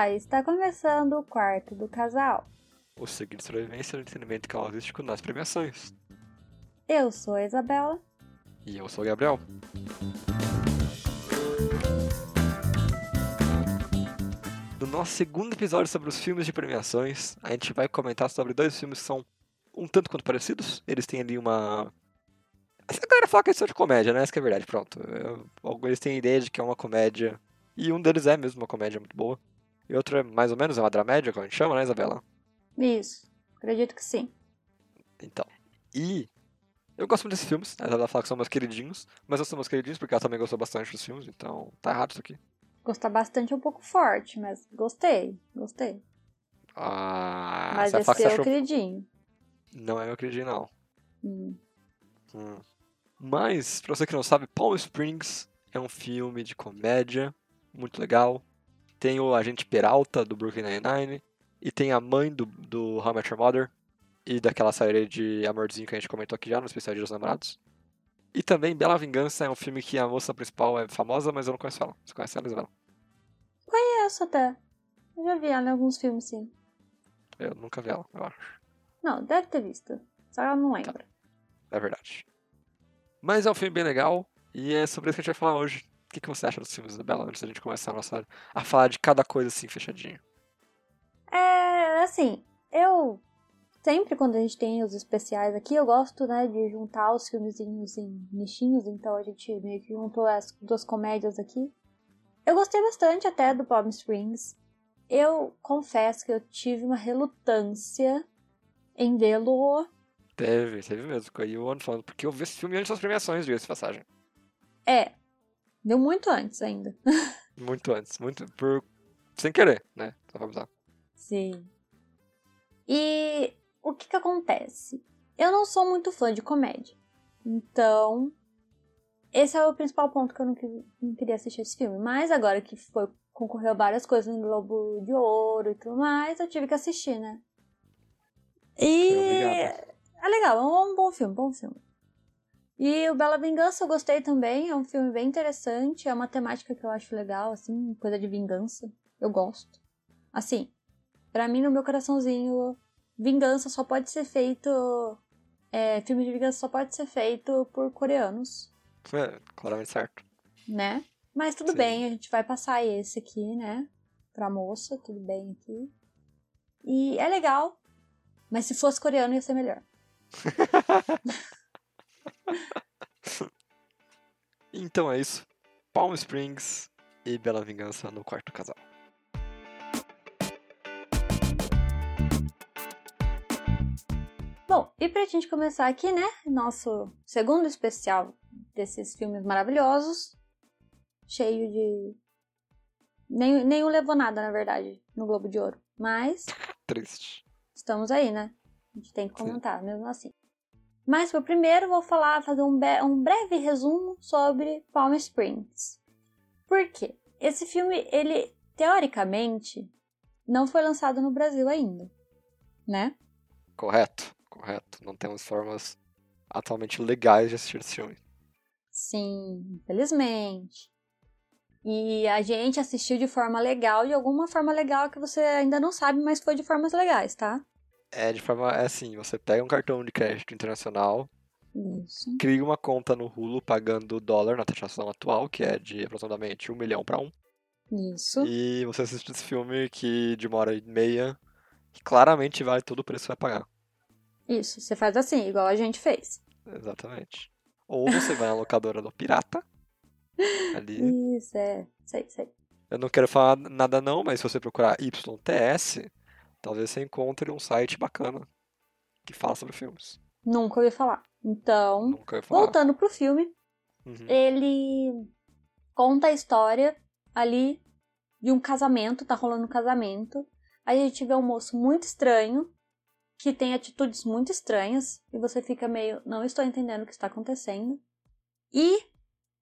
Olá, está começando o quarto do casal. O seguinte sobrevivência do entretenimento causístico nas premiações. Eu sou a Isabela. E eu sou o Gabriel. No nosso segundo episódio sobre os filmes de premiações, a gente vai comentar sobre dois filmes que são um tanto quanto parecidos. Eles têm ali uma. A galera fala que eles são de comédia, né? Essa que é a verdade, pronto. Eles têm a ideia de que é uma comédia. E um deles é mesmo uma comédia muito boa. E outro é mais ou menos é uma dramédia, como a gente chama, né, Isabela? Isso, acredito que sim. Então. E eu gosto muito desses filmes, a Isabela fala que são meus queridinhos, mas eu sou meus queridinhos porque ela também gostou bastante dos filmes, então tá errado isso aqui. Gostar bastante é um pouco forte, mas gostei, gostei. Ah, mas esse é o achou... queridinho. Não é meu queridinho, não. Hum. Hum. Mas, pra você que não sabe, Palm Springs é um filme de comédia muito legal. Tem o agente Peralta, do Brooklyn Nine-Nine, e tem a mãe do, do How I Met Your Mother, e daquela série de amorzinho que a gente comentou aqui já no especial de Dos Namorados. E também Bela Vingança é um filme que a moça principal é famosa, mas eu não conheço ela. Você conhece ela, Isabela? Conheço até. Eu já vi ela em alguns filmes, sim. Eu nunca vi ela, eu acho. Não, deve ter visto. Só ela não lembra. É verdade. Mas é um filme bem legal, e é sobre isso que a gente vai falar hoje. O que, que você acha dos filmes, Isabela, antes da gente começar a, nossa, a falar de cada coisa assim, fechadinho? É, assim, eu. Sempre quando a gente tem os especiais aqui, eu gosto, né, de juntar os filmezinhos em nichinhos, então a gente meio que juntou as duas comédias aqui. Eu gostei bastante até do Palm Springs. Eu confesso que eu tive uma relutância em vê-lo. Teve, teve mesmo. Aí o ano falando, porque eu vi esse filme antes das premiações, diga-se passagem. É, deu muito antes ainda. Muito antes, muito. Por. Sem querer, né? Só pra avisar. Sim. E o que que acontece? Eu não sou muito fã de comédia. Então, esse é o principal ponto que eu não, não queria assistir esse filme. Mas agora que foi concorreu várias coisas no Globo de Ouro e tudo mais, eu tive que assistir, né? E obrigado. é legal, é um bom filme, bom filme. E o Bela Vingança eu gostei também, é um filme bem interessante, é uma temática que eu acho legal, assim, coisa de vingança. Eu gosto. Assim, Pra mim, no meu coraçãozinho, vingança só pode ser feito. É, filme de vingança só pode ser feito por coreanos, É, claramente certo. né? Mas tudo Sim. bem, a gente vai passar esse aqui, né? Pra moça, tudo bem aqui. E é legal, mas se fosse coreano ia ser melhor. Então é isso. Palm Springs e Bela Vingança no quarto casal. Bom, e pra gente começar aqui, né? Nosso segundo especial desses filmes maravilhosos, cheio de. Nem, nenhum levou nada, na verdade, no Globo de Ouro. Mas Triste. estamos aí, né? A gente tem que Sim. comentar, mesmo assim. Mas primeiro vou falar, fazer um, um breve resumo sobre Palm Springs. Por quê? Esse filme, ele, teoricamente, não foi lançado no Brasil ainda, né? Correto, correto. Não temos formas atualmente legais de assistir esse filme. Sim, infelizmente. E a gente assistiu de forma legal, de alguma forma legal que você ainda não sabe, mas foi de formas legais, tá? É de forma. É assim, você pega um cartão de crédito internacional, Isso. cria uma conta no Hulu pagando dólar na taxação atual, que é de aproximadamente um milhão para um. Isso. E você assiste esse filme que de uma hora e meia, que claramente vale todo o preço que você vai pagar. Isso. Você faz assim, igual a gente fez. Exatamente. Ou você vai na locadora do Pirata. Ali. Isso, é. Sei, sei. Eu não quero falar nada não, mas se você procurar YTS, talvez você encontre um site bacana que fala sobre filmes. Nunca ouvi falar. Então, Nunca ia falar. voltando pro filme, Uhum. ele conta a história ali de um casamento, tá rolando um casamento. Aí a gente vê um moço muito estranho, que tem atitudes muito estranhas, e você fica meio, não estou entendendo o que está acontecendo. E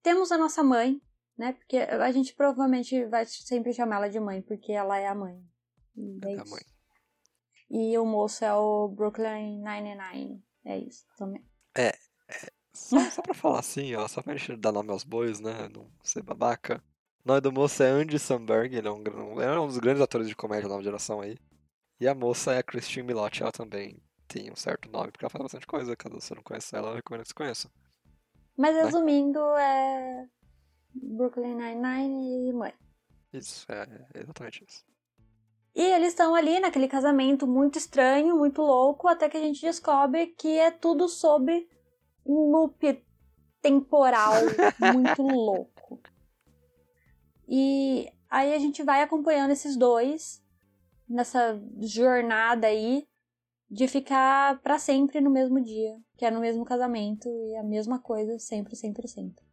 temos a nossa mãe, né? Porque a gente provavelmente vai sempre chamar ela de mãe, porque ela é a mãe. É É a mãe. E o moço é o Brooklyn Nine-Nine. É isso também. Só, só pra falar assim, ó, só pra gente dar nome aos bois, né? Não ser babaca. nome do moço é Andy Samberg, ele é um, gran- é um dos grandes atores de comédia da nova geração aí. E a moça é a Christine Milotti, ela também tem um certo nome, porque ela faz bastante coisa. Caso você não conheça ela, eu recomendo que você conheça. Mas Né? resumindo, é Brooklyn Nine-Nine e mãe. Isso, é, é exatamente isso. E eles estão ali naquele casamento muito estranho, muito louco, até que a gente descobre que é tudo sobre um loop temporal muito louco. E aí a gente vai acompanhando esses dois nessa jornada aí de ficar pra sempre no mesmo dia, que é no mesmo casamento e a mesma coisa sempre, sempre, sempre.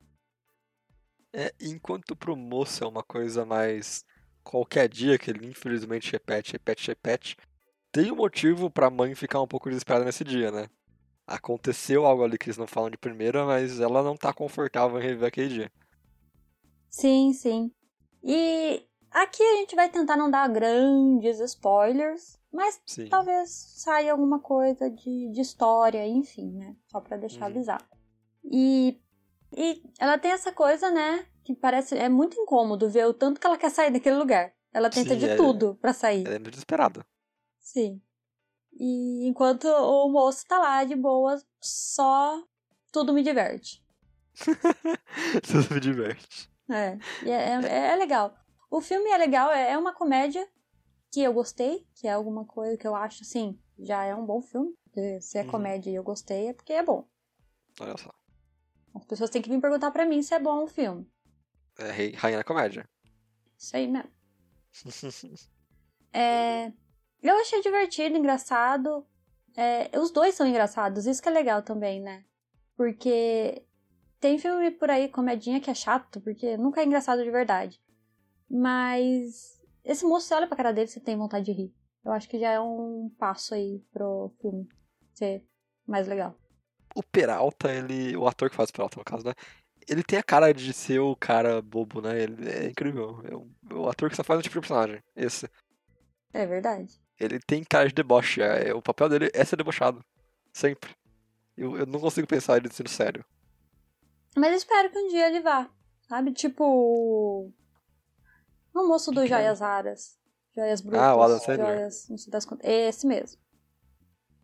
É, enquanto pro moço é uma coisa mais qualquer dia que ele infelizmente repete, repete, repete, tem um motivo pra mãe ficar um pouco desesperada nesse dia, né? Aconteceu algo ali que eles não falam de primeira, mas ela não tá confortável em reviver aquele dia. Sim, sim. E aqui a gente vai tentar não dar grandes spoilers, mas Sim. talvez saia alguma coisa de, de história, enfim, né? Só pra deixar Uhum. avisado. E, e ela tem essa coisa, né? Que parece. É muito incômodo ver o tanto que ela quer sair daquele lugar. Ela tenta Sim, de é- tudo pra sair. Ela é desesperada. Sim. E enquanto o moço tá lá de boa, só tudo me diverte. Tudo me diverte. É, é, é, é legal. O filme é legal, é, é uma comédia que eu gostei, que é alguma coisa que eu acho, assim, já é um bom filme. Se é Uhum. comédia e eu gostei, é porque é bom. Olha só. As pessoas têm que vir perguntar pra mim se é bom o filme. É rei- rainha da comédia. Isso aí mesmo. É, eu achei divertido, engraçado. É, os dois são engraçados, isso que é legal também, né? Porque tem filme por aí, comedinha, que é chato, porque nunca é engraçado de verdade. Mas esse moço, você olha pra cara dele, você tem vontade de rir. Eu acho que já é um passo aí pro filme ser mais legal. O Peralta, ele. O ator que faz o Peralta, no caso, né? Ele tem a cara de ser o cara bobo, né? Ele é incrível. É o, o ator que só faz um tipo de personagem. Esse. É verdade. Ele tem cara de deboche. é- o papel dele é ser debochado. Sempre. Eu, eu não consigo pensar ele sendo sério. Mas eu espero que um dia ele vá. Sabe? Tipo. O moço do Que é? Joias Raras. Joias Brutas. Ah, o Adam Sandler. Joias. Não sei das quantas. Esse mesmo.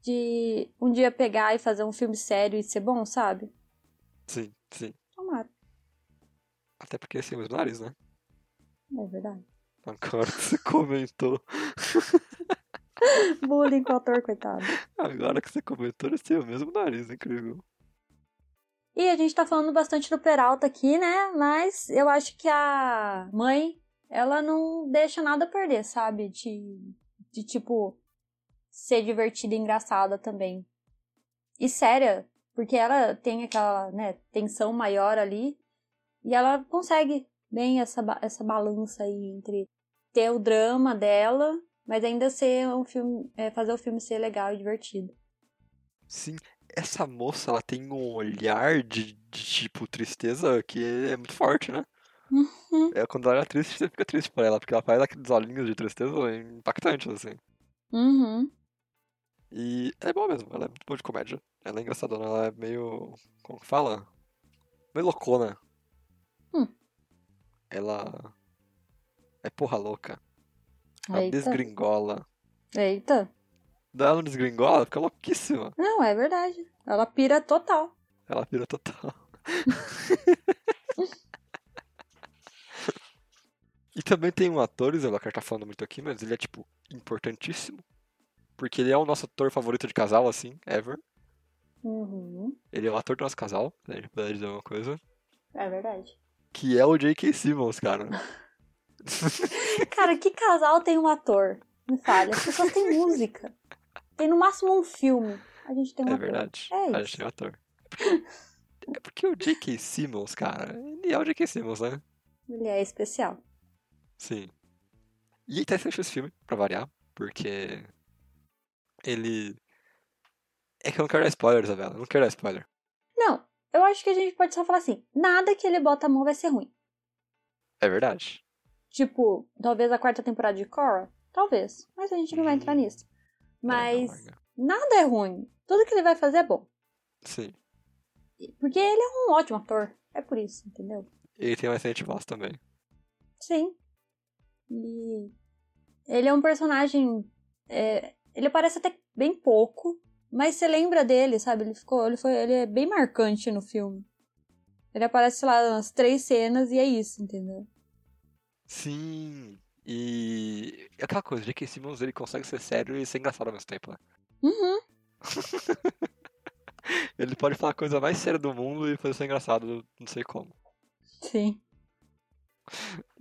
De um dia pegar e fazer um filme sério e ser bom, sabe? Sim, sim. Até porque esse é o mesmo nariz, né? É verdade. Agora que você comentou. Bullying com o ator, coitado. Agora que você comentou, ele tem o mesmo nariz, incrível. E a gente tá falando bastante do Peralta aqui, né? Mas eu acho que a mãe, ela não deixa nada perder, sabe? De, de tipo, ser divertida e engraçada também. E séria, porque ela tem aquela, né, tensão maior ali. E ela consegue bem essa, essa balança aí entre ter o drama dela, mas ainda ser um filme, é, fazer o filme ser legal e divertido. Sim, essa moça, ela tem um olhar de, de tipo tristeza que é muito forte, né? Uhum. É, quando ela é triste, você fica triste por ela, porque ela faz aqueles olhinhos de tristeza impactantes, assim. Uhum. E é boa mesmo, ela é muito boa de comédia. Ela é engraçadona, ela é meio. Como que fala? Meio loucona. Hum. Ela. É porra louca. Ela Eita. desgringola. Eita. Ela não desgringola, fica louquíssima. Não, é verdade. Ela pira total. Ela vira total. e também tem um ator, Isabela, que tá falando muito aqui, mas ele é, tipo, importantíssimo. Porque ele é o nosso ator favorito de casal, assim, ever. Uhum. Ele é o ator do nosso casal, se a gente puder dizer uma coisa. É verdade. Que é o J.K. Simmons, cara. Cara, que casal tem um ator? Me fale. As pessoas têm música. Tem no máximo um filme. A gente tem um É ator. verdade. É A isso. gente tem um ator. É porque, é o J.K. Simmons, cara, ele é o J.K. Simmons, né? Ele é especial. Sim. E é interessante esse filme, pra variar, porque ele. É que eu não quero dar spoiler, Isabela. Eu não quero dar spoiler. Eu acho que a gente pode só falar assim: nada que ele bota a mão vai ser ruim. É verdade. Tipo, talvez a quarta temporada de Korra? Talvez. Mas a gente não vai entrar nisso. É, Mas nada é ruim. Tudo que ele vai fazer é bom. Sim. Porque ele é um ótimo ator. É por isso, entendeu? Ele tem uma excelente voz também. Sim. E ele é um personagem. é, ele aparece até bem pouco, mas você lembra dele, sabe? Ele ficou. Ele, foi, ele é bem marcante no filme. Ele aparece, sei lá, nas três cenas e é isso, entendeu? Sim. E é aquela coisa, J.K. Simmons ele consegue ser sério e ser engraçado ao mesmo tempo, né? Uhum. Ele pode falar a coisa mais séria do mundo e fazer ser engraçado, não sei como. Sim.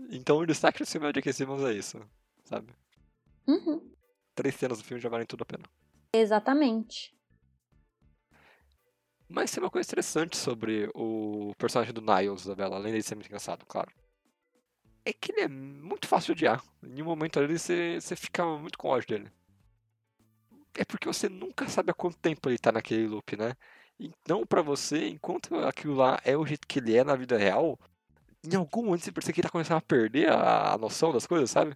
Então o destaque do filme é J.K. Simmons é isso, sabe? Uhum. Três cenas do filme já valem tudo a pena. Exatamente. Mas tem uma coisa interessante sobre o personagem do Niles, Isabela, além de ser muito engraçado, claro. É que ele é muito fácil de odiar. Em um momento ali você, você fica muito com ódio dele. É porque você nunca sabe há quanto tempo ele tá naquele loop, né? Então, pra você, enquanto aquilo lá é o jeito que ele é na vida real, em algum momento você percebe que ele tá começando a perder a, a noção das coisas, sabe?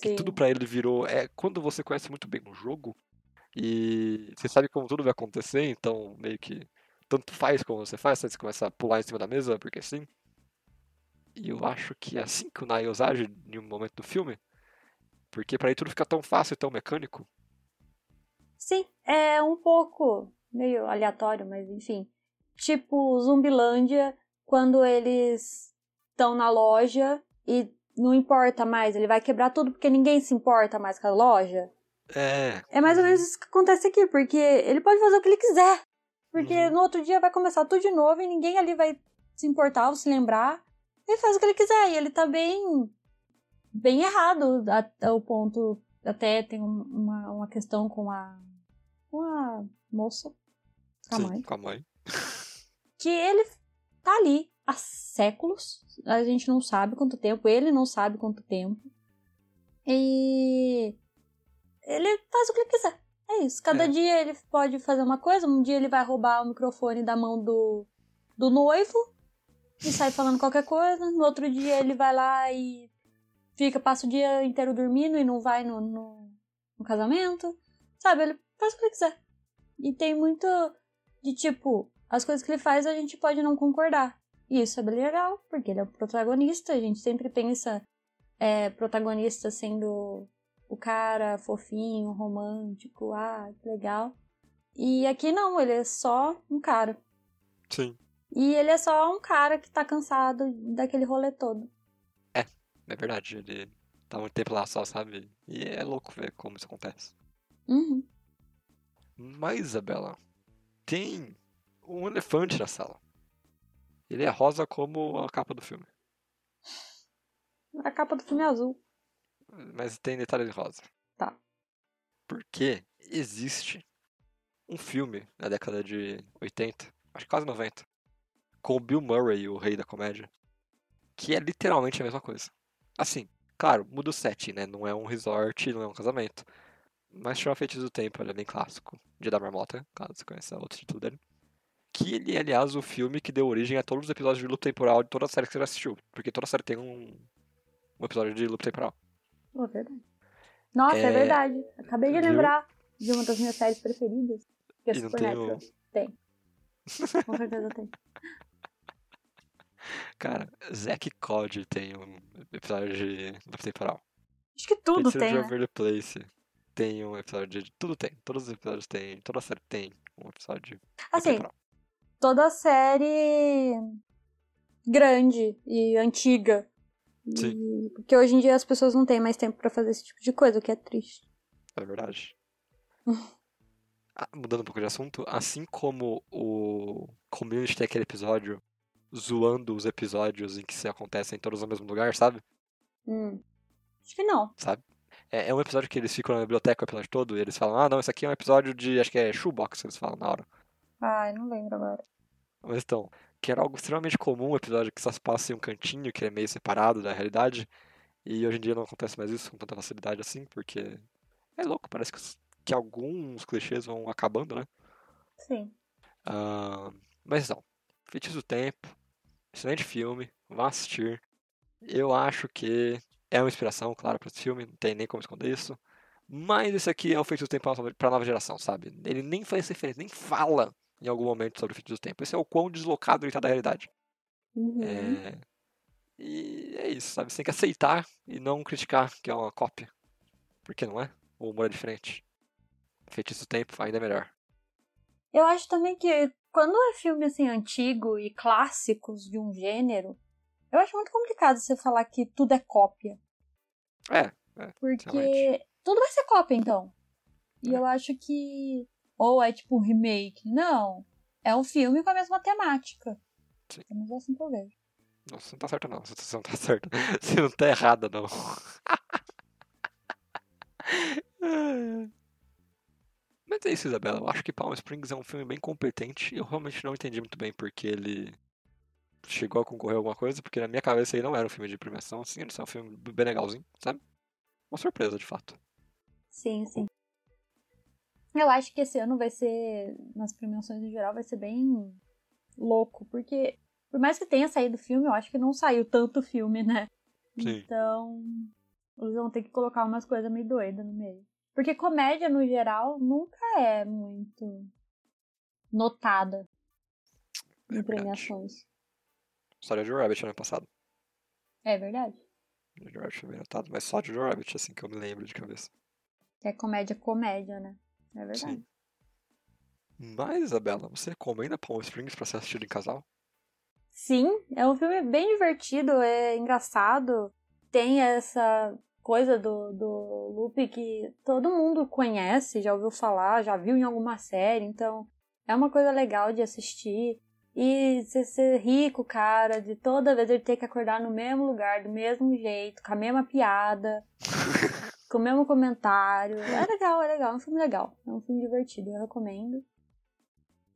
Que Sim. tudo pra ele virou. É quando você conhece muito bem um jogo e você sabe como tudo vai acontecer, então meio que tanto faz como você faz, você começa a pular em cima da mesa, porque sim. E eu acho que é assim que o Niles age em um momento do filme, porque pra ele tudo fica tão fácil e tão mecânico. Sim, é um pouco meio aleatório, mas enfim. Tipo Zumbilândia, quando eles estão na loja e não importa mais, ele vai quebrar tudo porque ninguém se importa mais com a loja. É. É mais ou menos isso que acontece aqui, porque ele pode fazer o que ele quiser. Porque Uhum. no outro dia vai começar tudo de novo e ninguém ali vai se importar ou se lembrar. Ele faz o que ele quiser e ele tá bem. bem errado até o ponto. Até tem um- uma, uma questão com a. com a moça. Com a Sim, mãe. com a mãe. Que ele tá ali há séculos. A gente não sabe quanto tempo, ele não sabe quanto tempo. E ele faz o que ele quiser. É isso. Cada É. dia ele pode fazer uma coisa. Um dia ele vai roubar o microfone da mão do, do noivo e sai falando qualquer coisa. No outro dia ele vai lá e fica, passa o dia inteiro dormindo e não vai no, no, no casamento. Sabe? Ele faz o que ele quiser. E tem muito de tipo, as coisas que ele faz a gente pode não concordar. E isso é bem legal, porque ele é o protagonista, a gente sempre pensa é, protagonista sendo o cara fofinho, romântico, ah, que legal. E aqui não, ele é só um cara. Sim. E ele é só um cara que tá cansado daquele rolê todo. É verdade, ele tá muito tempo lá só, sabe? E é louco ver como isso acontece. Uhum. Mas, Isabela, tem um elefante na sala. Ele é rosa como a capa do filme. A capa do filme é azul. Mas tem detalhe de rosa. Tá. Porque existe um filme na década de 80, acho que quase 90, com o Bill Murray, o rei da comédia, que é literalmente a mesma coisa. Assim, claro, muda o setting, né? Não é um resort, não é um casamento. Mas chama Feitiço do Tempo, ele é bem clássico. Dia da Marmota, caso você conheça outro título dele. Que ele é, aliás, o filme que deu origem a todos os episódios de loop temporal de toda a série que você já assistiu. Porque toda série tem um, um episódio de loop temporal. Pô, verdade. Nossa, é, É, verdade. Acabei de viu? lembrar de uma das minhas séries preferidas. Que é Supernatural. Tem. Com certeza tem. Cara, Zack Cod tem um episódio de loop temporal. Acho que tudo Feiticeiro tem, de né? Place tem um episódio de... Tudo tem. Todos os episódios tem. Toda série tem um episódio de Assim, temporal. toda série grande e antiga. E- Sim. Porque hoje em dia as pessoas não têm mais tempo pra fazer esse tipo de coisa, o que é triste. É verdade. Ah, mudando um pouco de assunto, assim como o Community tem aquele episódio zoando os episódios em que se acontecem todos no mesmo lugar, sabe? Hum. Acho que não. Sabe? É, é um episódio que eles ficam na biblioteca o episódio todo e eles falam, ah não, esse aqui é um episódio de, acho que é shoebox, eles falam na hora. Ai, não lembro agora. Mas então, que era algo extremamente comum, um episódio que só se passa em um cantinho, que é meio separado da realidade. E hoje em dia não acontece mais isso com tanta facilidade assim, porque é louco, parece que, que alguns clichês vão acabando, né? Sim. Ah, mas não, Feitiço do Tempo, excelente filme, vá assistir. Eu acho que é uma inspiração, claro, para esse filme, não tem nem como esconder isso. Mas esse aqui é o Feitiço do Tempo para nova geração, sabe? Ele nem faz referência, nem fala em algum momento sobre o Feitiço do Tempo. Esse é o quão deslocado ele tá da realidade. Uhum. É, E é isso, sabe? Você tem que aceitar e não criticar que é uma cópia. Porque não é? O humor é diferente. Feitiço do tempo ainda é melhor. Eu acho também que quando é filme assim antigo e clássicos de um gênero, eu acho muito complicado você falar que tudo é cópia. É, é Porque realmente. tudo vai ser cópia, então. E eu acho que. Ou é tipo um remake. Não. É um filme com a mesma temática. Sim. Pelo menos é assim que eu vejo. Não, você não tá certa não. Você não tá certa. Você não tá errada, não. Mas é isso, Isabela. Eu acho que Palm Springs é um filme bem competente. Eu realmente não entendi muito bem porque ele chegou a concorrer a alguma coisa, porque na minha cabeça ele não era um filme de premiação, assim, ele é um filme bem legalzinho, sabe? Uma surpresa, de fato. Sim, sim. Eu acho que esse ano vai ser, nas premiações em geral, vai ser bem louco, porque por mais que tenha saído filme, eu acho que não saiu tanto filme, né? Sim. Então, eles vão ter que colocar umas coisas meio doidas no meio. Porque comédia, no geral, nunca é muito notada É em verdade. premiações. Só Jojo Rabbit ano passado. É verdade. Jojo Rabbit foi bem notado, mas só Jojo Rabbit, assim, que eu me lembro de cabeça. Que é comédia, comédia, né? É verdade. Sim. Mas, Isabela, você recomenda Palm Springs pra ser assistido em casal? Sim, é um filme bem divertido, é engraçado. Tem essa coisa do, do Lupe que todo mundo conhece, já ouviu falar, já viu em alguma série, então é uma coisa legal de assistir. E você ser rico, cara, de toda vez ele ter que acordar no mesmo lugar, do mesmo jeito, com a mesma piada, com o mesmo comentário. É legal, é legal, é um filme legal. É um filme divertido, eu recomendo.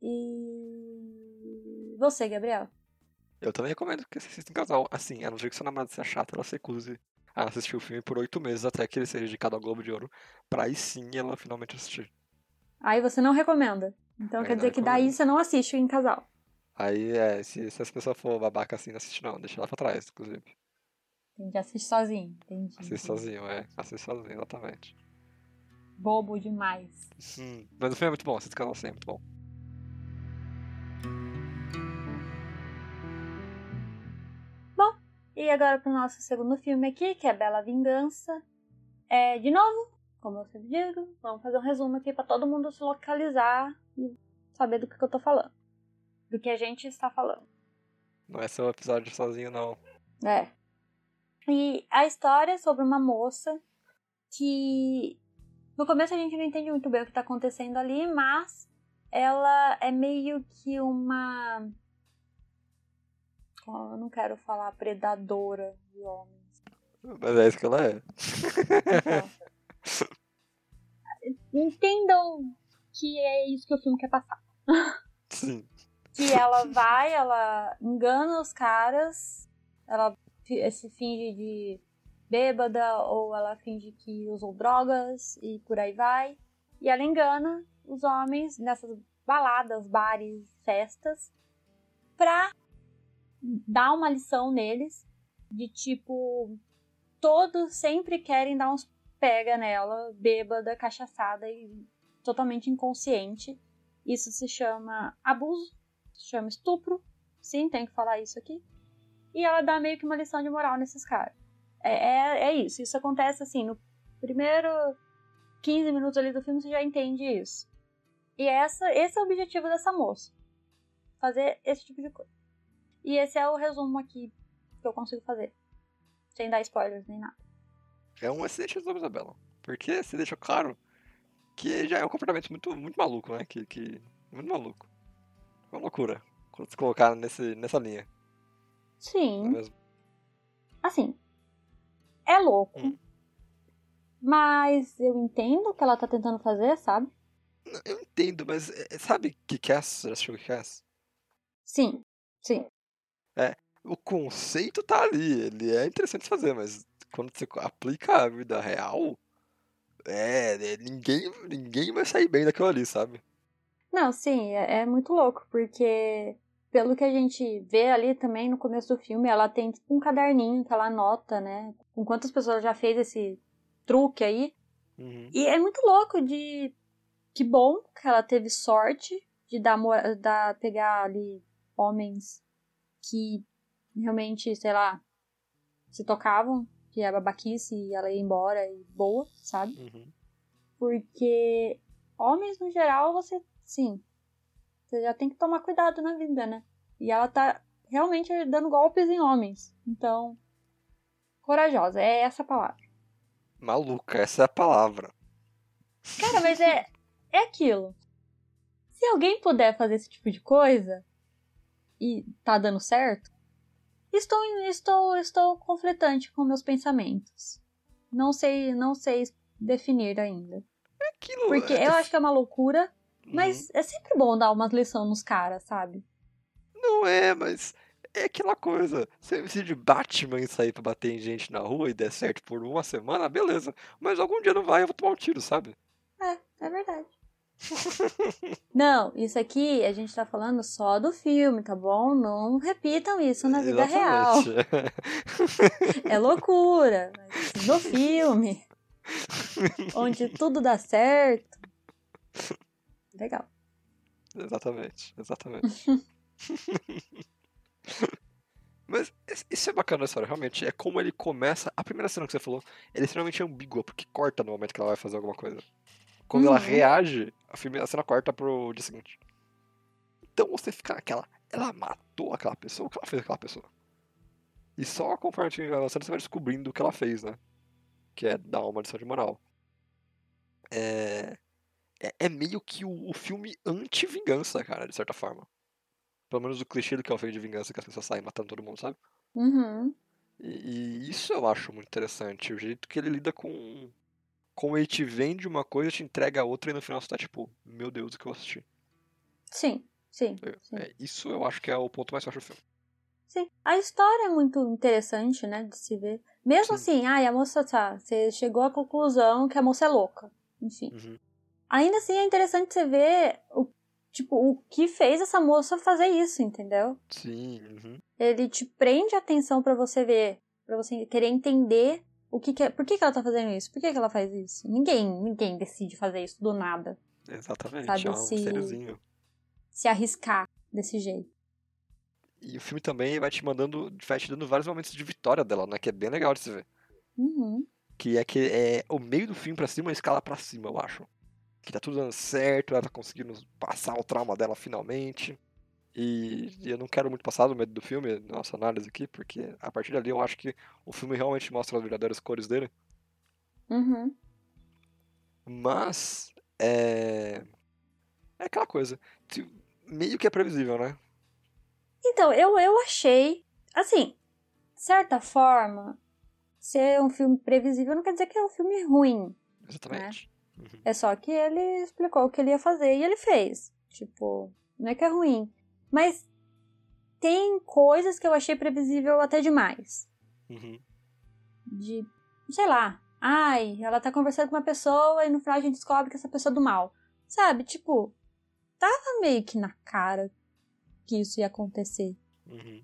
E. Você, Gabriel? Eu também recomendo que você assista em casal. Assim, a não ser que seu namorado seja chato, ela se recuse a assistir o filme por oito meses até que ele seja indicado ao Globo de Ouro, pra aí sim ela finalmente assistir. Aí você não recomenda. Então Aí quer dizer que daí recomendo. você não assiste em casal. Aí, é, se, se essa pessoa for babaca assim, não assiste não, deixa ela pra trás, inclusive. Entendi, assiste sozinho. Entendi. Assiste sozinho, é. Assiste sozinho, exatamente. Bobo demais. Hum, mas o filme é muito bom, assiste casal sim, é muito bom. E agora pro nosso segundo filme aqui, que é Bela Vingança. É, de novo, como eu sempre digo, vamos fazer um resumo aqui pra todo mundo se localizar e saber do que, que eu tô falando. Do que a gente está falando. Não é seu episódio sozinho, não. É. E a história é sobre uma moça que no começo a gente não entende muito bem o que tá acontecendo ali, mas ela é meio que uma. Oh, eu não quero falar predadora de homens. Mas é isso que ela é. Entendam que é isso que o filme quer passar. Sim. que ela vai, ela engana os caras, ela se finge de bêbada ou ela finge que usou drogas e por aí vai. E ela engana os homens nessas baladas, bares, festas pra dar uma lição neles de tipo todos sempre querem dar uns pega nela, bêbada, cachaçada e totalmente inconsciente. Isso se chama abuso se chama estupro. Sim, tem que falar isso aqui. E ela dá meio que uma lição de moral nesses caras. É, é, é isso. Isso acontece assim, no primeiro 15 minutos ali do filme você já entende isso. E essa, esse é o objetivo dessa moça. Fazer esse tipo de coisa. E esse é o resumo aqui que eu consigo fazer. Sem dar spoilers nem nada. É um excelente resumo, Isabela. Porque você deixou claro que já é um comportamento muito, muito maluco, né? Que, que, muito maluco. Uma loucura. Quando se colocar nesse, nessa linha. É Sim, mesmo? assim. É louco. Hum. Mas eu entendo o que ela tá tentando fazer, sabe? Eu entendo, mas é, sabe Kick-Ass? Você já assistiu Kick-Ass? Sim, sim. O conceito tá ali, ele é interessante fazer, mas quando você aplica a vida real, é, é, ninguém, ninguém vai sair bem daquilo ali, sabe? Não, sim, é, é muito louco, porque pelo que a gente vê ali também no começo do filme, ela tem tipo um caderninho que ela anota, né? Com quantas pessoas já fez esse truque aí. Uhum. E é muito louco de. Que bom que ela teve sorte de dar, dar pegar ali homens que realmente, sei lá, se tocavam, que é babaquice e ela ia embora e boa, sabe? Uhum. Porque homens no geral, você, sim, você já tem que tomar cuidado na vida, né? E ela tá realmente dando golpes em homens. Então, corajosa, é essa a palavra. Maluca, essa é a palavra. Cara, mas é, é aquilo. Se alguém puder fazer esse tipo de coisa e tá dando certo, estou estou estou conflitante com meus pensamentos. Não sei, não sei definir ainda. É aquilo. Porque é... eu acho que é uma loucura, Uhum. mas é sempre bom dar umas lições nos caras, sabe? Não é, mas é aquela coisa. Se você de Batman sair pra bater em gente na rua e der certo por uma semana, beleza. Mas algum dia não vai, eu vou tomar um tiro, sabe? É, é verdade. Não, isso aqui a gente tá falando só do filme, tá bom? Não repitam isso na vida real. Exatamente. É loucura. Mas no filme, onde tudo dá certo. Legal. exatamente, exatamente. Mas isso é bacana da história, realmente. É como ele começa. A primeira cena que você falou, ele é extremamente ambígua, porque corta no momento que ela vai fazer alguma coisa. Quando ela Uhum. reage, a, cena corta pro dia seguinte. Então você fica naquela. Ela matou aquela pessoa? O que ela fez aquela pessoa? E só conforme a gente vai avançando, você vai descobrindo o que ela fez, né? Que é dar uma lição de moral. É. É, é meio que o, o filme anti-vingança, cara, de certa forma. Pelo menos o clichê do que é o filme de vingança, que as pessoas saem matando todo mundo, sabe? Uhum. E, e isso eu acho muito interessante. O jeito que ele lida com. Como ele te vende uma coisa, te entrega a outra e no final você tá tipo, meu Deus, o que eu assisti. Sim, sim, É, sim. é, isso eu acho que é o ponto mais forte do filme. Sim. A história é muito interessante, né, de se ver. Mesmo Sim. assim, ai, a moça tá. Você chegou à conclusão que a moça é louca. Enfim. Uhum. Ainda assim é interessante você ver o, tipo, o que fez essa moça fazer isso, entendeu? Sim, uhum. Ele te prende a atenção pra você ver, pra você querer entender o que, que é, por que, que ela tá fazendo isso, por que, que ela faz isso. Ninguém, ninguém decide fazer isso do nada, exatamente. Sabe, é um mistériozinho. se arriscar desse jeito. E o filme também vai te mandando, vai te dando vários momentos de vitória dela, né? Que é bem legal de se ver. Uhum. Que é que é o meio do filme pra cima, a escala pra cima, eu acho. Que tá tudo dando certo, ela tá conseguindo passar o trauma dela finalmente. E, e eu não quero muito passar do medo do filme, nossa análise aqui, porque a partir dali eu acho que o filme realmente mostra as verdadeiras cores dele. Uhum. Mas é. É aquela coisa. Meio que é previsível, né? Então, eu, eu achei, assim, de certa forma, ser um filme previsível não quer dizer que é um filme ruim. Exatamente. Uhum. É só que ele explicou o que ele ia fazer e ele fez. Tipo, não é que é ruim. Mas tem coisas que eu achei previsível até demais. Uhum. De, sei lá, ai, ela tá conversando com uma pessoa e no final a gente descobre que essa pessoa é do mal. Sabe? Tipo, tava meio que na cara que isso ia acontecer. Uhum.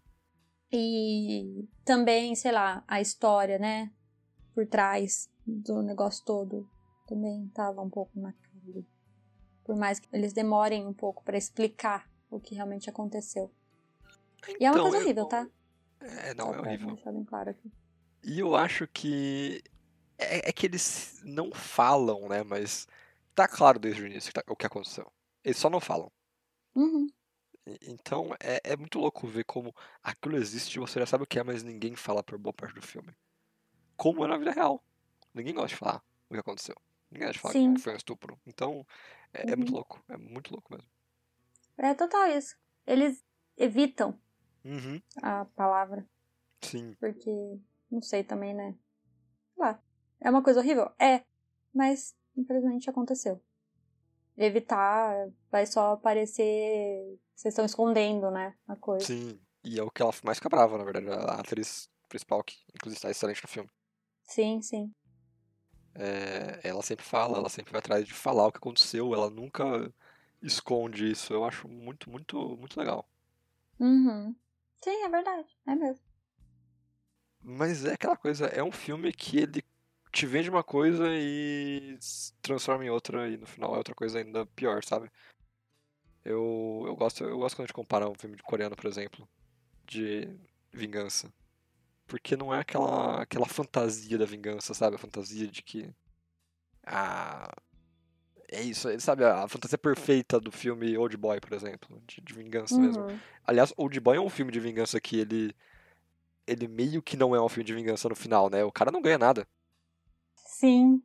E também, sei lá, a história, né? Por trás do negócio todo também tava um pouco na cara. Por mais que eles demorem um pouco pra explicar o que realmente aconteceu. E é uma Então, coisa horrível, tá? É, não, Só é horrível. deixar bem claro aqui. E eu acho que. É, é que eles não falam, né? Mas tá claro desde o início tá- o que aconteceu. Eles só não falam. Uhum. Então é, é muito louco ver como aquilo existe, você já sabe o que é, mas ninguém fala por boa parte do filme. Como é na vida real. Ninguém gosta de falar o que aconteceu. Ninguém falar Sim. que foi um estupro. Então é, é muito Uhum. louco. É muito louco mesmo. É total isso. Eles evitam Uhum. a palavra, Sim. porque não sei também, né? Sei lá. É uma coisa horrível? É. Mas, infelizmente, aconteceu. Evitar vai só parecer. Vocês estão escondendo, né? A coisa. Sim. E é o que ela mais fica brava, na verdade. A atriz principal, que inclusive está excelente no filme. Sim, sim. É, ela sempre fala, ela sempre vai atrás de falar o que aconteceu, ela nunca esconde isso. Eu acho muito, muito, muito legal. Uhum. Sim, é verdade. É mesmo. Mas é aquela coisa, é um filme que ele te vende uma coisa e transforma em outra e no final é outra coisa ainda pior, sabe? Eu, eu gosto, eu gosto quando a gente compara um filme de coreano, por exemplo, de vingança. Porque não é aquela, aquela fantasia da vingança, sabe? A fantasia de que. Ah. É isso, é, sabe? A fantasia perfeita do filme Old Boy, por exemplo, de, de vingança mesmo. Uhum. Aliás, Old Boy é um filme de vingança que ele. Ele meio que não é um filme de vingança no final, né? O cara não ganha nada. Sim.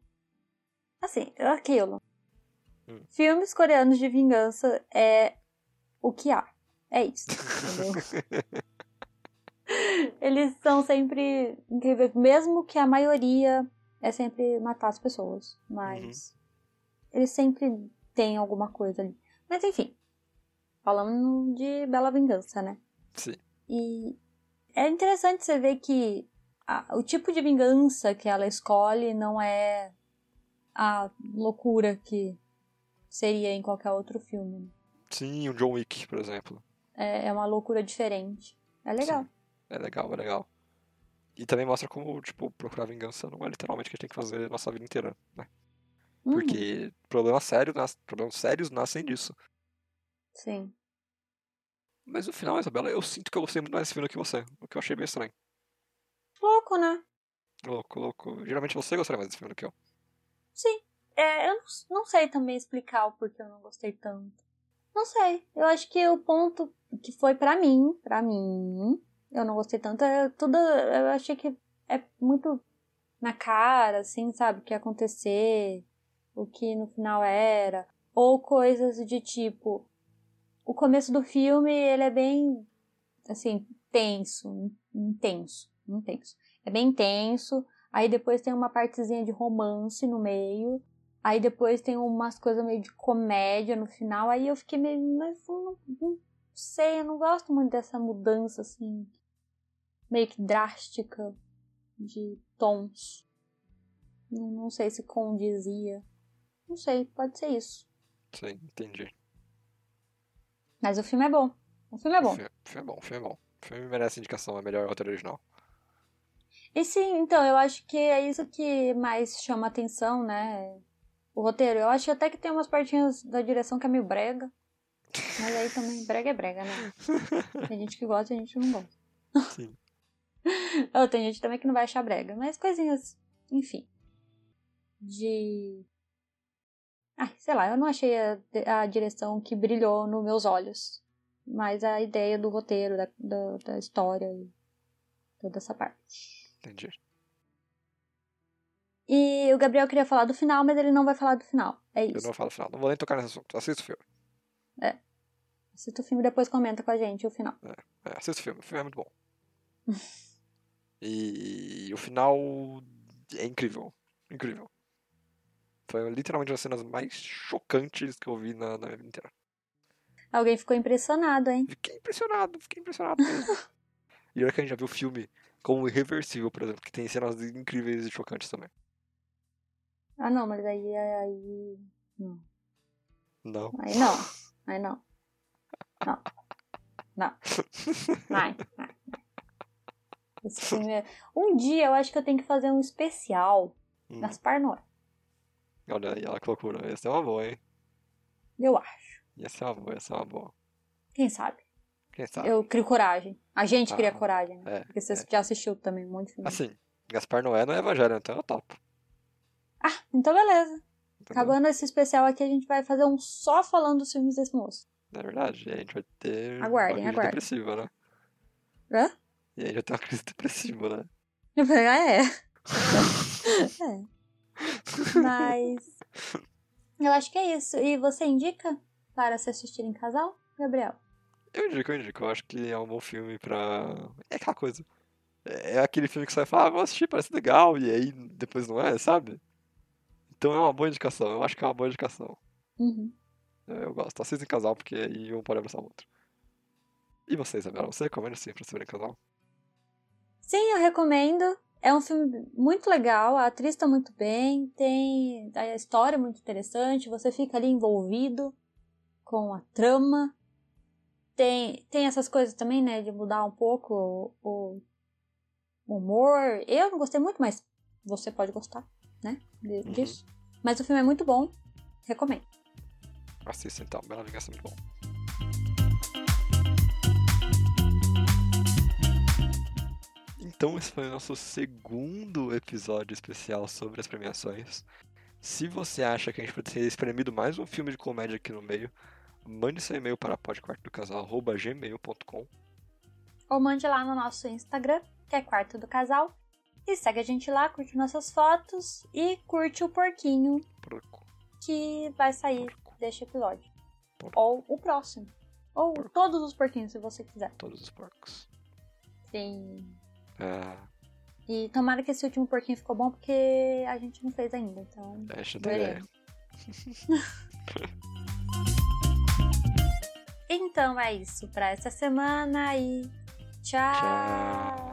Assim, é aquilo. Hum. Filmes coreanos de vingança é o que há. É isso. Entendeu? Eles são sempre incríveis, mesmo que a maioria é sempre matar as pessoas. Mas eles sempre têm alguma coisa ali. Mas enfim, falando de Bela Vingança, né? Sim. E é interessante você ver que a- o tipo de vingança que ela escolhe não é a loucura que seria em qualquer outro filme. né? Sim, o John Wick, por exemplo. É, é uma loucura diferente. É legal. É legal, é legal. E também mostra como, tipo, procurar vingança não é literalmente o que a gente tem que fazer a nossa vida inteira, né? Uhum, Porque problemas sérios, nas- problemas sérios nascem disso. Sim. Mas no final, Isabela, eu sinto que eu gostei muito mais desse filme do que você. O que eu achei bem estranho. Louco, né? Louco, louco. Geralmente você gostaria mais desse filme do que eu. Sim. É, eu não, não sei também explicar o porquê eu não gostei tanto. Não sei. Eu acho que o ponto que foi pra mim, pra mim, eu não gostei tanto, é tudo. Eu achei que é muito na cara, assim, sabe? O que ia acontecer, o que no final era. Ou coisas de tipo. O começo do filme, ele é bem, assim, tenso, intenso, intenso. É bem intenso. Aí depois tem uma partezinha de romance no meio. Aí depois tem umas coisas meio de comédia no final. Aí eu fiquei meio. Mas não, não sei, eu não gosto muito dessa mudança assim. Meio que drástica de tons. Não, não sei se condizia. Não sei, pode ser isso. Sim, entendi. Mas o filme é bom. O filme é bom. O filme, o filme é bom, o filme é bom. O filme merece indicação, é melhor roteiro original. E sim, então, eu acho que é isso que mais chama atenção, né? O roteiro. Eu acho até que tem umas partinhas da direção que é meio brega. Mas aí também, brega é brega, né? Tem gente que gosta e a gente não gosta. Sim. Ou tem gente também que não vai achar brega. Mas coisinhas, enfim. De. Ai, sei lá, eu não achei a, a direção que brilhou nos meus olhos. Mas a ideia do roteiro, da, da, da história e toda essa parte. Entendi. E o Gabriel queria falar do final, mas ele não vai falar do final. É Eu isso. não vou falar no final. Não vou nem tocar nesse assunto. Assista o filme. Assista o filme e depois comenta com a gente o final. É, assista o filme. O filme é muito bom. e o final é incrível. Incrível. Foi literalmente uma das cenas mais chocantes que eu vi na, na minha vida inteira. Alguém ficou impressionado, hein? Fiquei impressionado, fiquei impressionado mesmo. e olha que a gente já viu o filme como Irreversível, por exemplo, que tem cenas incríveis e chocantes também. Ah, não, mas aí. Aí. Não. Não. Aí não. Aí não. Não. Não. Vai. vai. Esse filme é... Um dia eu acho que eu tenho que fazer um especial Hum, Gaspar Noé. olha aí, olha que loucura. Essa é uma boa, hein? Eu acho. Ia ser uma boa, ia ser uma boa. Quem sabe? Quem sabe? Eu crio coragem. A gente cria Ah, coragem, né? é, Porque você é. já assistiu também um monte de filme. Assim, Gaspar Noé não é evangelho, então eu topo. Ah, então beleza. entendeu? Acabando esse especial aqui, a gente vai fazer um só falando dos filmes desse moço. Na verdade, e aí a gente vai ter Aguardem, uma aguardem. depressiva, né? Hã? E aí vai ter uma crise depressiva, né? Eu falei, ah, é. é. Mas. Eu acho que é isso. E você indica para se assistir em casal, Gabriel? Eu indico, eu indico. Eu acho que é um bom filme pra. É aquela coisa. É é aquele filme que você vai falar, ah, vou assistir, parece legal, e aí depois não é, sabe? Então é uma boa indicação. Eu acho que é uma boa indicação. Uhum. Eu eu gosto. Assista em casal, porque aí um pode abraçar o outro. E você, Isabela? Você recomenda sim pra se ver em casal? Sim, eu recomendo. É um filme muito legal, a atriz tá muito bem, tem a história é muito interessante, você fica ali envolvido com a trama. Tem, tem essas coisas também, né, de mudar um pouco o, o humor. Eu não gostei muito, mas você pode gostar, né, Uhum. disso. Mas o filme é muito bom, recomendo. Assista então, Bela Vingança é muito bom. Então esse foi o nosso segundo episódio especial sobre as premiações. Se você acha que a gente pode ter espremido mais um filme de comédia aqui no meio, mande seu e-mail para podquartodocasal.gmail.com Ou mande lá no nosso Instagram, que é Quarto do Casal. E segue a gente lá, curte nossas fotos e curte o porquinho Porco. que vai sair Porco. deste episódio. Porco. Ou o próximo. Ou todos os porquinhos, se você quiser. Todos os porcos. Sim. Ah, E tomara que esse último porquinho ficou bom, porque a gente não fez ainda, então... essa é a ideia. veremos. Então é isso pra essa semana e tchau. Tchau.